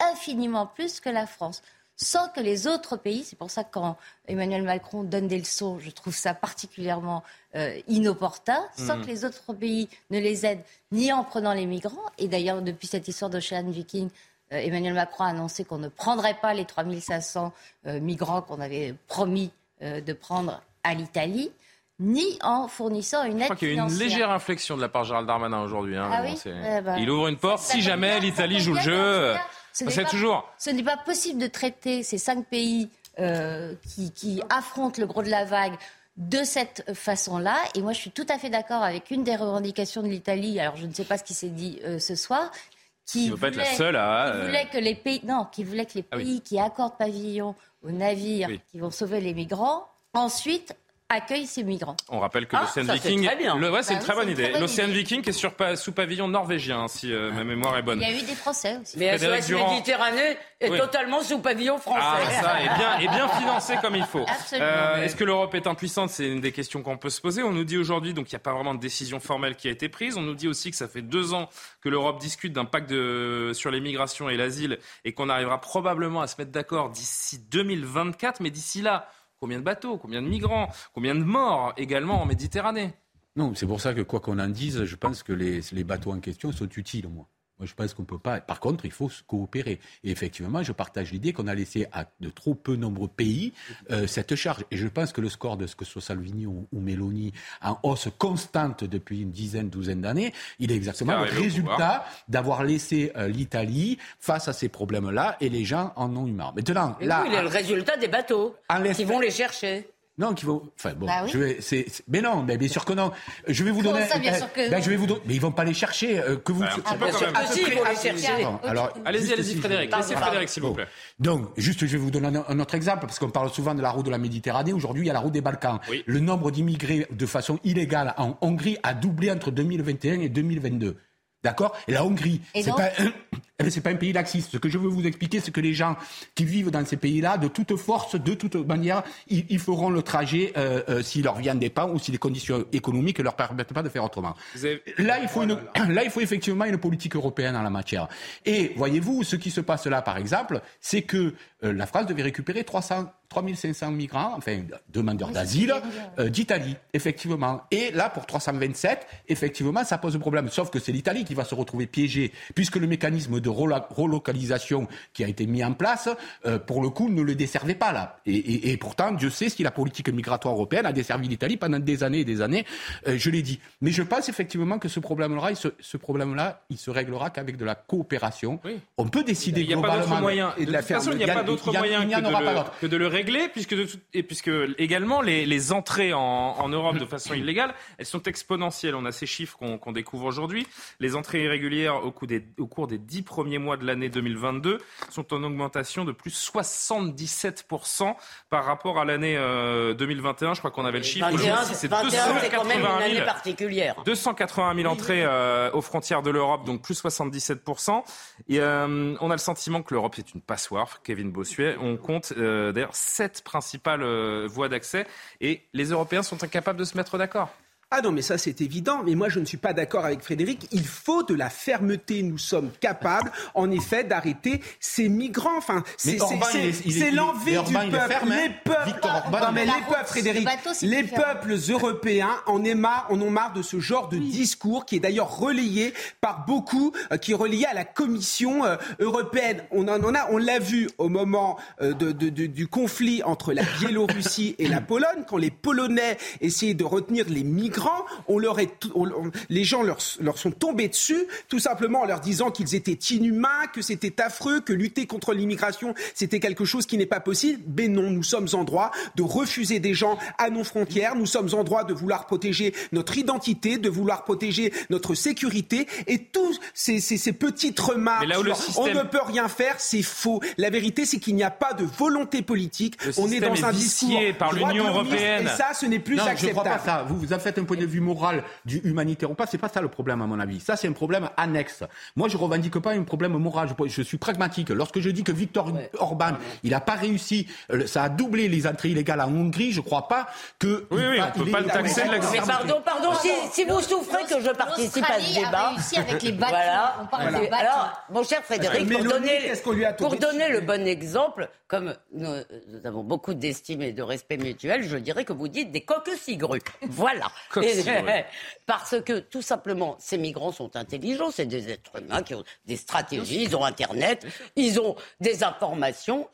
infiniment plus que la France, sans que les autres pays, c'est pour ça que quand Emmanuel Macron donne des leçons, je trouve ça particulièrement euh, inopportun, sans mmh. que les autres pays ne les aident ni en prenant les migrants, et d'ailleurs depuis cette histoire d'Ocean Viking, euh, Emmanuel Macron a annoncé qu'on ne prendrait pas les 3500 euh, migrants qu'on avait promis de prendre à l'Italie ni en fournissant une aide. Je crois qu'il y a une légère inflexion de la part de Gérald Darmanin aujourd'hui. Hein, ah oui eh ben, il ouvre une porte. si jamais l'Italie joue le jeu, c'est toujours. Ce n'est pas possible de traiter ces cinq pays euh, qui, qui, affrontent le gros de la vague de cette façon-là. Et moi, je suis tout à fait d'accord avec une des revendications de l'Italie. Alors, je ne sais pas ce qui s'est dit euh, ce soir. Qui, voulait, la seule à, qui voulait que les pays, non, qui voulait que les ah pays qui accordent pavillon aux navires qui vont sauver les migrants, ensuite accueille ces migrants. On rappelle que ah, l'Océan Viking, le, ouais, c'est une bah très bonne idée. L'Océan Viking est sur, sous pavillon norvégien, si euh, ma mémoire est bonne. Il y a eu des Français aussi. Mais SOS Durand... Méditerranée est totalement sous pavillon français. Ah, ça, est bien, est bien financé comme il faut. Euh, Est-ce que l'Europe est impuissante? C'est une des questions qu'on peut se poser. On nous dit aujourd'hui, donc il n'y a pas vraiment de décision formelle qui a été prise. On nous dit aussi que ça fait deux ans que l'Europe discute d'un pacte de, sur les migrations et l'asile et qu'on arrivera probablement à se mettre d'accord d'ici 2024. Mais d'ici là, Combien de bateaux, combien de migrants, combien de morts également en Méditerranée? Non, c'est pour ça que quoi qu'on en dise, je pense que les, bateaux en question sont utiles, moi. Moi, je pense qu'on peut pas. Par contre, il faut se coopérer. Et effectivement, je partage l'idée qu'on a laissé à de trop peu nombreux pays euh, cette charge. Et je pense que le score de ce que soit Salvini ou, ou Meloni en hausse constante depuis une dizaine, douzaine d'années, il est exactement le résultat d'avoir laissé euh, l'Italie face à ces problèmes-là et les gens en ont eu marre. Maintenant, là, il est le résultat des bateaux qui vont les chercher. Non, qui vont. Enfin bon, bah je vais. C'est, mais non, mais bien sûr que non. Je vais vous donner. Ça, bien sûr que ben, je vais vous donner. Mais ils vont pas les chercher. Euh, que vous. Ben, ah, bien sûr que si, ils vont les chercher. Alors, allez-y, allez-y, Frédéric. Laissez Frédéric, s'il vous plaît. Donc, juste, je vais vous donner un, autre exemple parce qu'on parle souvent de la route de la Méditerranée. Aujourd'hui, il y a la route des Balkans. Le nombre d'immigrés de façon illégale en Hongrie a doublé entre 2021 et 2022. D'accord Et la Hongrie, c'est pas, eh c'est pas un pays laxiste. Ce que je veux vous expliquer, c'est que les gens qui vivent dans ces pays-là, de toute force, de toute manière, ils, feront le trajet euh, euh, si leur vie en dépend ou si les conditions économiques ne leur permettent pas de faire autrement. Là, il faut une, là, il faut effectivement une politique européenne en la matière. Et voyez-vous, ce qui se passe là, par exemple, c'est que euh, la France devait récupérer 300 3500 migrants, enfin demandeurs d'asile, euh, d'Italie, effectivement. Et là, pour 327, effectivement, ça pose problème. Sauf que c'est l'Italie qui va se retrouver piégée, puisque le mécanisme de relocalisation qui a été mis en place, euh, pour le coup, ne le desservait pas là. Et, pourtant, Dieu sait si la politique migratoire européenne a desservi l'Italie pendant des années et des années, euh, je l'ai dit. Mais je pense effectivement que ce problème-là, ce, problème-là, il se réglera qu'avec de la coopération. On peut décider globalement et de, la faire. il n'y a, pas d'autre moyen que, de le réglé, puisque, de tout- et puisque également les, les entrées en, en Europe de façon illégale, elles sont exponentielles. On a ces chiffres qu'on découvre aujourd'hui. Les entrées irrégulières au, cours des, au cours des dix premiers mois de l'année 2022 sont en augmentation de plus 77% par rapport à l'année euh, 2021. Je crois qu'on avait le chiffre. 21, Aujourd'hui, c'est 21, c'est quand même une 280 année 000. particulière. 280 000 entrées euh, aux frontières de l'Europe, donc plus 77%. Et euh, on a le sentiment que l'Europe est une passoire, Kevin Bossuet. On compte euh, d'ailleurs sept principales euh, voies d'accès et les Européens sont incapables de se mettre d'accord. Ah non, mais ça c'est évident. Mais moi je ne suis pas d'accord avec Frédéric. Il faut de la fermeté. Nous sommes capables, en effet, d'arrêter ces migrants. Enfin, c'est l'envie du peuple. ferme, hein. les peuples. Orban, non mais les peuples, Frédéric. le bateau, c'est Les peuples européens en, est marre, en ont marre de ce genre de discours qui est d'ailleurs relayé par beaucoup, euh, qui est relayé à la Commission euh, européenne. On en on a, on l'a vu au moment euh, de- de- de- du conflit entre la Biélorussie et la Pologne, quand les Polonais essayaient de retenir les migrants, on leur est, tout- on- on- les gens leur, leur sont tombés dessus, tout simplement en leur disant qu'ils étaient inhumains, que c'était affreux, que lutter contre l'immigration c'était quelque chose qui n'est pas possible. Mais non, nous sommes en droit de refuser des gens à nos frontières. Nous sommes en droit de vouloir protéger notre identité, de vouloir protéger notre sécurité. Et tous ces, ces- ces petites remarques, là où système- on ne peut rien faire, c'est faux. La vérité, c'est qu'il n'y a pas de volonté politique. Le on est dans un est vicié discours par l'Union européenne. Et ça, ce n'est plus non, acceptable. je crois pas ça. Vous, vous faites un point de vue moral du humanitaire ou pas. C'est pas ça le problème à mon avis. Ça, c'est un problème annexe. Moi, je revendique pas un problème moral. Je, je suis pragmatique. Lorsque je dis que Victor Orban, il a pas réussi, ça a doublé les entrées illégales en Hongrie. Je crois pas que. Oui, oui, on peut pas le taxer de Mais pardon, pardon, si, si vous souffrez que je participe à ce a débat. réussi avec les bateaux. Voilà. On parle des bateaux. Alors, mon cher Frédéric, pour donner, pour donner le bon exemple, comme nous, nous avons beaucoup d'estime et de respect mutuel, je dirais que vous dites des coques cigrues. Voilà. Et- parce que tout simplement, ces migrants sont intelligents, c'est des êtres humains qui ont des stratégies, ils ont Internet, ils ont des informations.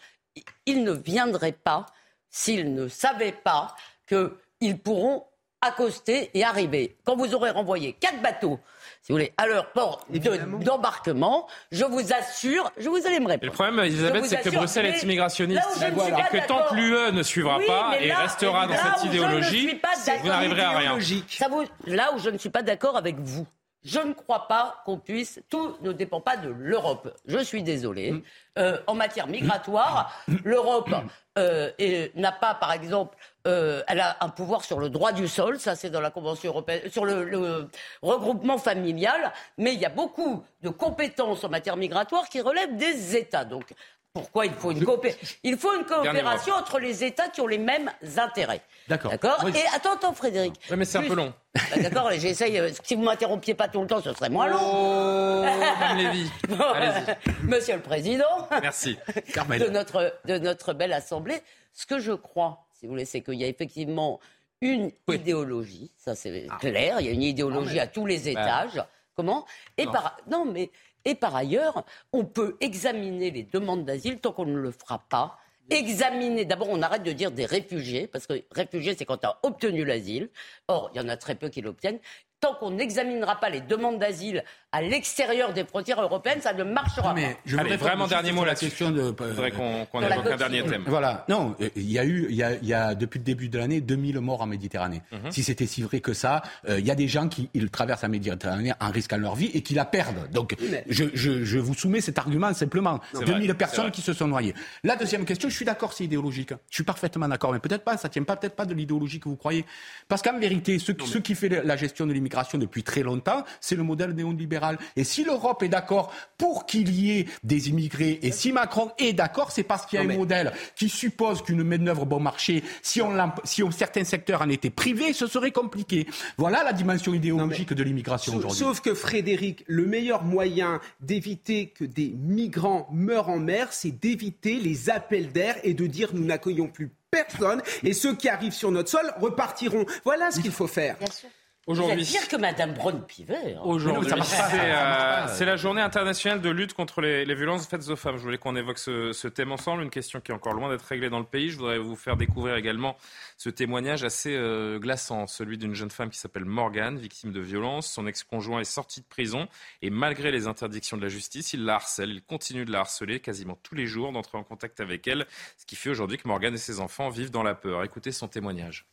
Ils ne viendraient pas s'ils ne savaient pas qu'ils pourront accoster et arriver. Quand vous aurez renvoyé quatre bateaux, si vous voulez, à leur port de- d'embarquement, je vous assure, je vous allez me le problème, Elisabeth, c'est que Bruxelles est immigrationniste. là où je ne suis Et que tant que l'UE ne suivra Oui, pas et là- restera dans cette idéologie, vous n'arriverez à rien. Ça vous- là où je ne suis pas d'accord avec vous, je ne crois pas qu'on puisse. Tout ne dépend pas de l'Europe. Je suis désolé. Mm. Euh, en matière migratoire, l'Europe euh, n'a pas, par exemple, euh, elle a un pouvoir sur le droit du sol, ça c'est dans la Convention européenne, sur le, le regroupement familial, mais il y a beaucoup de compétences en matière migratoire qui relèvent des États. Donc, pourquoi il faut une, coopé- il faut une coopération entre les États qui ont les mêmes intérêts. D'accord. D'accord je- Et attends, attends, Frédéric. Ouais, mais c'est un peu long. Bah, D'accord, j'essaye. euh, Si vous m'interrompiez pas tout le temps, ce serait moins long. Oh, Mme Lévy. Allez-y. Monsieur le Président Merci. de notre, de notre belle Assemblée, ce que je crois, si vous voulez, c'est qu'il y a effectivement une idéologie, ça c'est clair, il y a une idéologie à tous les étages. Comment? Et Non. par, non, mais, et par ailleurs, on peut examiner les demandes d'asile tant qu'on ne le fera pas. Examiner, d'abord on arrête de dire des réfugiés, parce que réfugiés c'est quand tu as obtenu l'asile. Or, il y en a très peu qui l'obtiennent. Tant qu'on n'examinera pas les demandes d'asile à l'extérieur des frontières européennes, ça ne marchera Mais pas. je Allez, voudrais vraiment dernier mot la là-dessus. question de. euh, Il faudrait qu'on qu'on Sur la évoque un dernier thème. Voilà, non, euh, il y a eu, il y a, il y a depuis le début de l'année 2000 morts en Méditerranée. Mhm. Si c'était si vrai que ça, euh, il y a des gens qui ils traversent la Méditerranée en risquant leur vie et qui la perdent. Donc, mais- je, je, je vous soumets cet argument simplement. C'est 2000 vrai, personnes qui se sont noyées. La deuxième question, je suis d'accord, c'est idéologique. Je suis parfaitement d'accord, mais peut-être pas, ça tient pas peut-être pas de l'idéologie que vous croyez. Parce qu'en vérité, ce qui fait la gestion de l'immigration depuis très longtemps, c'est le modèle néolibéral. Et si l'Europe est d'accord pour qu'il y ait des immigrés, et si Macron est d'accord, c'est parce qu'il y a Non, un mais- modèle qui suppose qu'une main-d'œuvre bon marché, si on, si on- certains secteurs en étaient privés, ce serait compliqué. Voilà la dimension idéologique de l'immigration Sauf, aujourd'hui. sauf que Frédéric, le meilleur moyen d'éviter que des migrants meurent en mer, c'est d'éviter les appels d'air et de dire nous n'accueillons plus personne et ceux qui arrivent sur notre sol repartiront. Voilà ce qu'il faut faire. Bien sûr. Aujourd'hui, êtes pire que Madame Braun-Pivet. hein. Aujourd'hui, c'est euh, c'est la journée internationale de lutte contre les, les violences faites aux femmes. Je voulais qu'on évoque ce, ce thème ensemble, une question qui est encore loin d'être réglée dans le pays. Je voudrais vous faire découvrir également ce témoignage assez euh, glaçant, celui d'une jeune femme qui s'appelle Morgane, victime de violences. Son ex-conjoint est sorti de prison et malgré les interdictions de la justice, il la harcèle. Il continue de la harceler quasiment tous les jours, d'entrer en contact avec elle, ce qui fait aujourd'hui que Morgane et ses enfants vivent dans la peur. Écoutez son témoignage.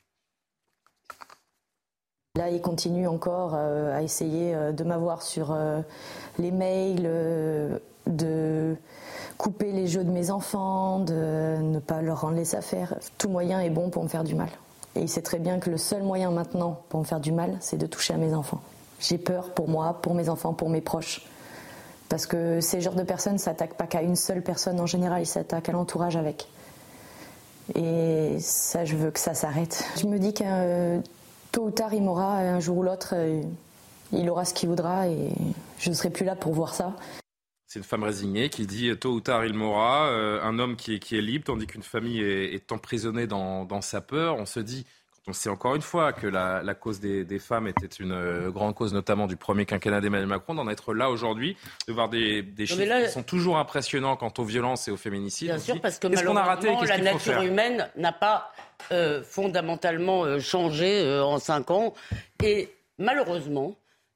Là, il continue encore euh, à essayer euh, de m'avoir sur euh, les mails, de couper les jeux de mes enfants, de ne pas leur rendre les affaires. Tout moyen est bon pour me faire du mal. Et il sait très bien que le seul moyen maintenant pour me faire du mal, c'est de toucher à mes enfants. J'ai peur pour moi, pour mes enfants, pour mes proches. Parce que ces genres de personnes ne s'attaquent pas qu'à une seule personne en général, ils s'attaquent à l'entourage avec. Et ça, je veux que ça s'arrête. Je me dis que tôt ou tard, il m'aura, un jour ou l'autre, euh, il aura ce qu'il voudra et je ne serai plus là pour voir ça. C'est une femme résignée qui dit euh, tôt ou tard il mourra, euh, un homme qui est, qui est libre tandis qu'une famille est, est emprisonnée dans, dans sa peur. On se dit, on sait encore une fois que la, la cause des, des femmes était une euh, grande cause notamment du premier quinquennat d'Emmanuel Macron, d'en être là aujourd'hui, de voir des, des chiffres là- qui sont toujours impressionnants quant aux violences et aux féminicides. Bien sûr, parce que qu'on a raté et malheureusement, la nature faire humaine n'a pas euh, fondamentalement euh, changé euh, en cinq ans. Et malheureusement,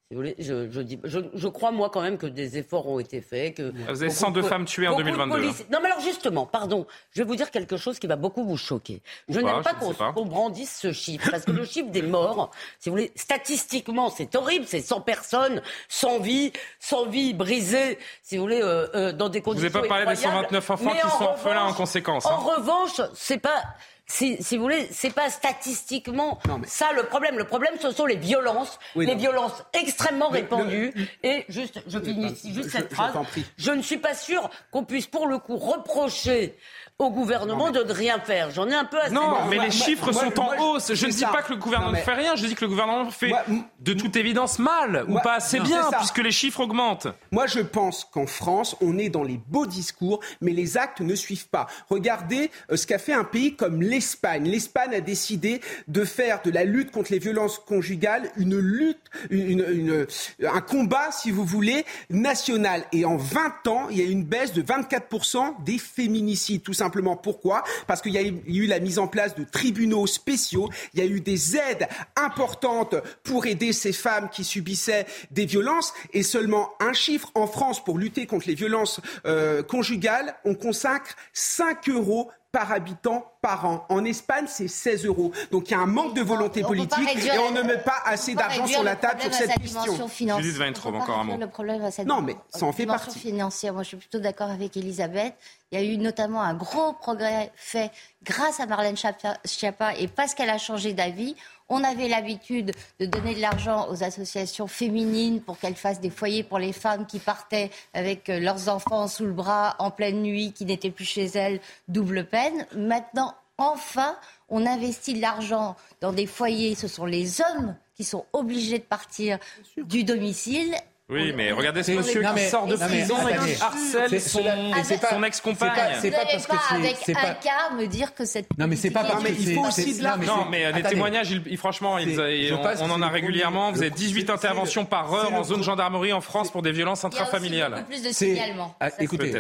si vous voulez, je, je dis, je, je crois moi quand même que des efforts ont été faits. Que Ah, Vous avez beaucoup 102 de- femmes tuées en beaucoup de 2022, policiers- Non, mais alors justement, pardon, je vais vous dire quelque chose qui va beaucoup vous choquer. Je n'aime pas qu'on brandisse ce chiffre, parce que le chiffre des morts, si vous voulez, statistiquement, c'est horrible, c'est 100 personnes, 100 vies, 100 vies brisées, si vous voulez, euh, euh, dans des Je vous conditions ai pas parlé des effroyables. 129 enfants Mais qui en sont orphelins en conséquence. En hein. revanche, c'est pas. Si, si vous voulez, c'est pas statistiquement ça le problème. Le problème, ce sont les violences, Oui, les non. violences extrêmement le- répandues. Et juste, je finis ici, juste je- cette je phrase. prie. Je ne suis pas sûr qu'on puisse pour le coup reprocher au gouvernement de ne rien faire. J'en ai un peu assez. Non, mais moi- les moi- chiffres moi- sont en moi, hausse. Je ne dis ça. pas que le gouvernement Non, ne fait rien, je dis que le gouvernement fait de toute évidence mal ou pas assez non, bien, puisque les chiffres augmentent. Moi, je pense qu'en France, on est dans les beaux discours, mais les actes ne suivent pas. Regardez euh, ce qu'a fait un pays comme l'Espagne. L'Espagne a décidé de faire de la lutte contre les violences conjugales une lutte, une, une- un combat, si vous voulez, national. Et en 20 ans, il y a eu une baisse de 24% des féminicides. Tout simplement. Pourquoi Parce qu'il y a eu il y a eu la mise en place de tribunaux spéciaux. Il y a eu des aides importantes pour aider ces femmes qui subissaient des violences. Et seulement un chiffre en France pour lutter contre les violences euh, conjugales, on consacre 5 euros par habitant par an. En Espagne, c'est 16 euros. Donc il y a un manque de volonté On politique réduire et on ne met pas assez d'argent sur la le table sur cette sa dimension question. financière. Judith Weintraub, encore un mot. Le problème à cette Non, mais ça en fait partie. financière. Moi, je suis plutôt d'accord avec Elisabeth. Il y a eu notamment un gros progrès fait grâce à Marlène Schiappa- Schiappa et parce qu'elle a changé d'avis. On avait l'habitude de donner de l'argent aux associations féminines pour qu'elles fassent des foyers pour les femmes qui partaient avec euh, leurs enfants sous le bras en pleine nuit, qui n'étaient plus chez elles, double peine. Maintenant, enfin, on investit de l'argent dans des foyers. Ce sont les hommes qui sont obligés de partir du domicile. Oui, mais regardez ce monsieur non, qui mais- sort de non, mais prison et qui harcèle son, pas- son ex-compagne. c'est pas- n'allez parce que pas, c'est- avec un pas- cas, me dire que cette Non, mais c'est pas parce que c'est- faut pas- aussi de la- non, mais euh, les attendez. témoignages, il- il- franchement, je on, en a régulièrement. Vous avez le- 18 c'est- interventions par heure en zone gendarmerie en France pour des violences Il y a aussi intrafamiliales. plus de signalements. Ah, Ça, écoutez,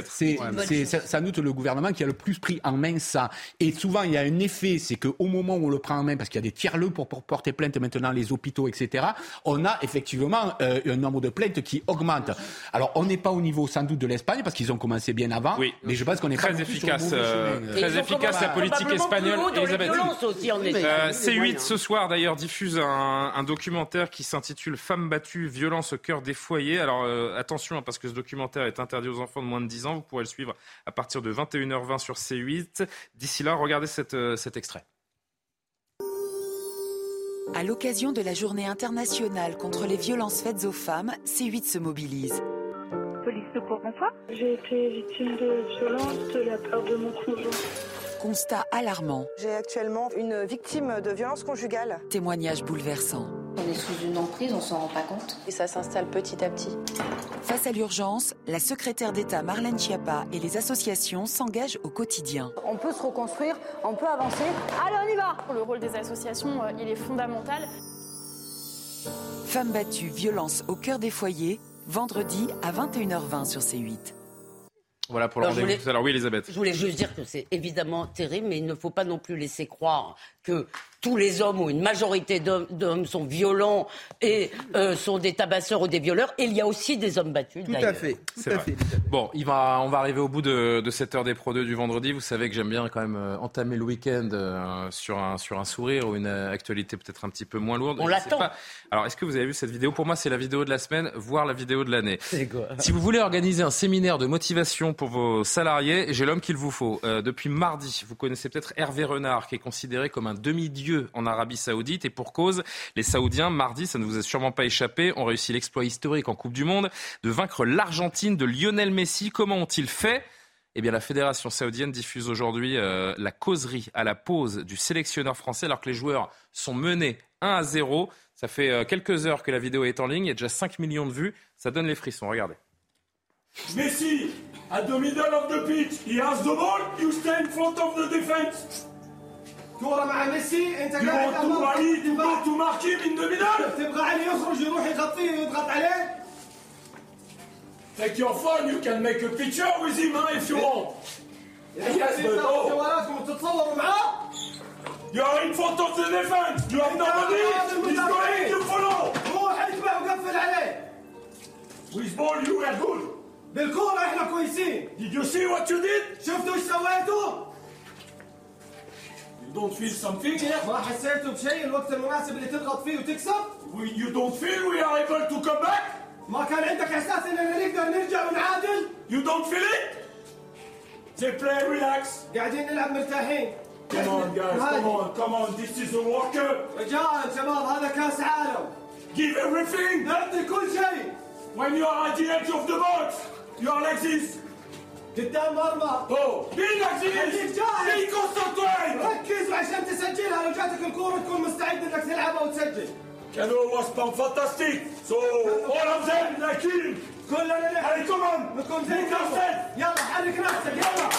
sans doute le gouvernement qui a le plus pris en main ça. Et souvent, il y a un effet, c'est qu'au moment où on le prend en main, parce qu'il y a des tiers-le pour, pour porter plainte maintenant, les hôpitaux, etc., on a effectivement euh, un nombre de plaintes qui augmente. Alors, on n'est pas au niveau sans doute de l'Espagne, parce qu'ils ont commencé bien avant, Oui. mais je pense qu'on est Très pas non plus sur le efficace, euh, très efficace la politique espagnole. haut dans les Elisabeth. aussi en. Euh, des C8 moyens. ce soir d'ailleurs diffuse un, un documentaire qui s'intitule Femmes battues, violence au cœur des foyers. Alors euh, attention hein, parce que ce documentaire est interdit aux enfants de moins de 10 ans. Vous pourrez le suivre à partir de 21h20 sur C8. D'ici là, regardez cette, euh, cet extrait. À l'occasion de la journée internationale contre les violences faites aux femmes, C8 se mobilise. Police de Port-François J'ai été victime de violence de la part de mon conjoint. Constat alarmant, J'ai actuellement une victime de violence conjugale. témoignage bouleversant. On est sous une emprise, on s'en rend pas compte. Et ça s'installe petit à petit. Face à l'urgence, la secrétaire d'État Marlène Schiappa et les associations s'engagent au quotidien. On peut se reconstruire, on peut avancer. Allez, on y va Le rôle des associations, euh, il est fondamental. Femmes battues, violence au cœur des foyers, vendredi à 21h20 sur C8. Voilà pour le rendez-vous tout à l'heure. Oui, Elisabeth. Je voulais juste dire que c'est évidemment terrible, mais il ne faut pas non plus laisser croire que tous les hommes ou une majorité d'hommes sont violents et euh, sont des tabasseurs ou des violeurs. Et il y a aussi des hommes battus. Tout à d'ailleurs. fait. Tout à fait. Bon, il va, on va arriver au bout de, de cette heure des Pro 2 du vendredi. Vous savez que j'aime bien quand même euh, entamer le week-end euh, sur, un, sur un sourire ou une actualité peut-être un petit peu moins lourde. On l'attend. Alors, est-ce que vous avez vu cette vidéo? Pour moi, c'est la vidéo de la semaine, voire la vidéo de l'année. Si vous voulez organiser un séminaire de motivation pour vos salariés, j'ai l'homme qu'il vous faut. Euh, depuis mardi, vous connaissez peut-être Hervé Renard, qui est considéré comme un demi-dieu en Arabie Saoudite. Et pour cause, les Saoudiens, mardi, ça ne vous a sûrement pas échappé, ont réussi l'exploit historique en Coupe du Monde de vaincre l'Argentine de Lionel Messi. Comment ont-ils fait? Eh bien, la fédération saoudienne diffuse aujourd'hui euh, la causerie à la pause du sélectionneur français alors que les joueurs sont menés 1 à 0. Ça fait euh, quelques heures que la vidéo est en ligne. Il y a déjà 5 millions de vues. Ça donne les frissons. Regardez. Messi, at the middle of the pitch, he has the ball, you stay in front of the defense. كورة مع ميسي انت قاعد? تبغى علي يخرج يروح يغطيه ويضغط عليه Take your phone, you can make a picture with him huh, if you want. Yes, but oh, you are in front of the defense. You have nobody. He's going to follow. روح اتبع وقفل عليه With ball, you were good. بالكورة إحنا كويسين Did you see what you did? شفتوا إيش سويتوا؟ Don't feel something here? ما حسيتوا بشيء الوقت المناسب اللي تضغط فيه وتكسب؟ We, you don't feel we are able to come back? ما كان عندك احساس اننا نقدر نرجع ونعادل؟ You don't feel it? They play relax. قاعدين نلعب مرتاحين Come on, guys, come on, come on. This is a Cup. رجال شباب هذا كاس عالم Give everything. نعطي كل شيء When you are at the edge of the box, you are like this. قدام مرمى مين مينك جيش جاهز. في كونستانتوين ركز عشان تسجلها لو جاتك الكورة تكون مستعد إنك تلعبها وتسجل؟ كانوا وصفا فانتاستيك سو اول اوف ذيم ذا كلنا نلعب. هاي كمان نكون زي يلا حرك نفسك. يلا.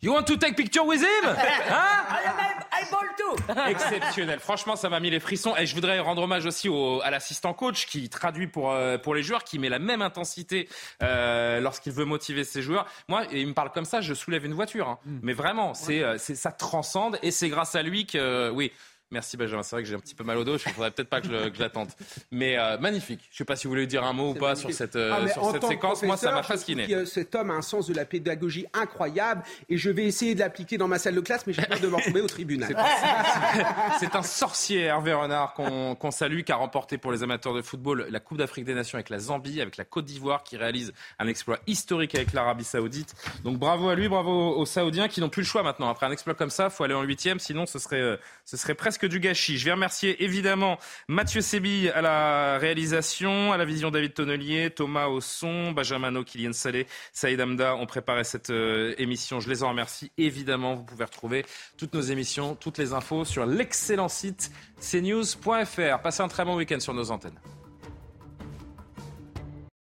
You want to take picture with him? huh? Exceptionnel. Franchement, ça m'a mis les frissons. Et je voudrais rendre hommage aussi au- à l'assistant coach qui traduit pour, euh, pour les joueurs, qui met la même intensité euh, lorsqu'il veut motiver ses joueurs. Moi, et il me parle comme ça, je soulève une voiture. hein. Mais vraiment, c'est, euh, c'est, ça transcende et c'est grâce à lui que, euh, oui. Merci Benjamin, c'est vrai que j'ai un petit peu mal au dos, il faudrait peut-être pas que je, je l'attende. Mais euh, magnifique. Je sais pas si vous voulez dire un mot ou pas sur cette, euh, Ah, sur cette séquence. Moi, ça m'a je fasciné. Cet homme a un sens de la pédagogie incroyable et je vais essayer de l'appliquer dans ma salle de classe, mais j'ai peur de me retrouver au tribunal. C'est un sorcier, Hervé Renard, qu'on qu'on salue, qui a remporté pour les amateurs de football la Coupe d'Afrique des Nations avec la Zambie, avec la Côte d'Ivoire, qui réalise un exploit historique avec l'Arabie Saoudite. Donc bravo à lui, bravo aux Saoudiens qui n'ont plus le choix maintenant. Après un exploit comme ça, il faut aller en huitième, sinon ce serait, euh, ce serait presque du gâchis. Je vais remercier évidemment Mathieu Sébi à la réalisation, à la vision David Tonnelier, Thomas au son, Benjamin O, Kylian Salé, Saïd Amda ont préparé cette euh, émission. Je les en remercie. Évidemment, vous pouvez retrouver toutes nos émissions, toutes les infos sur l'excellent site cnews.fr. Passez un très bon week-end sur nos antennes.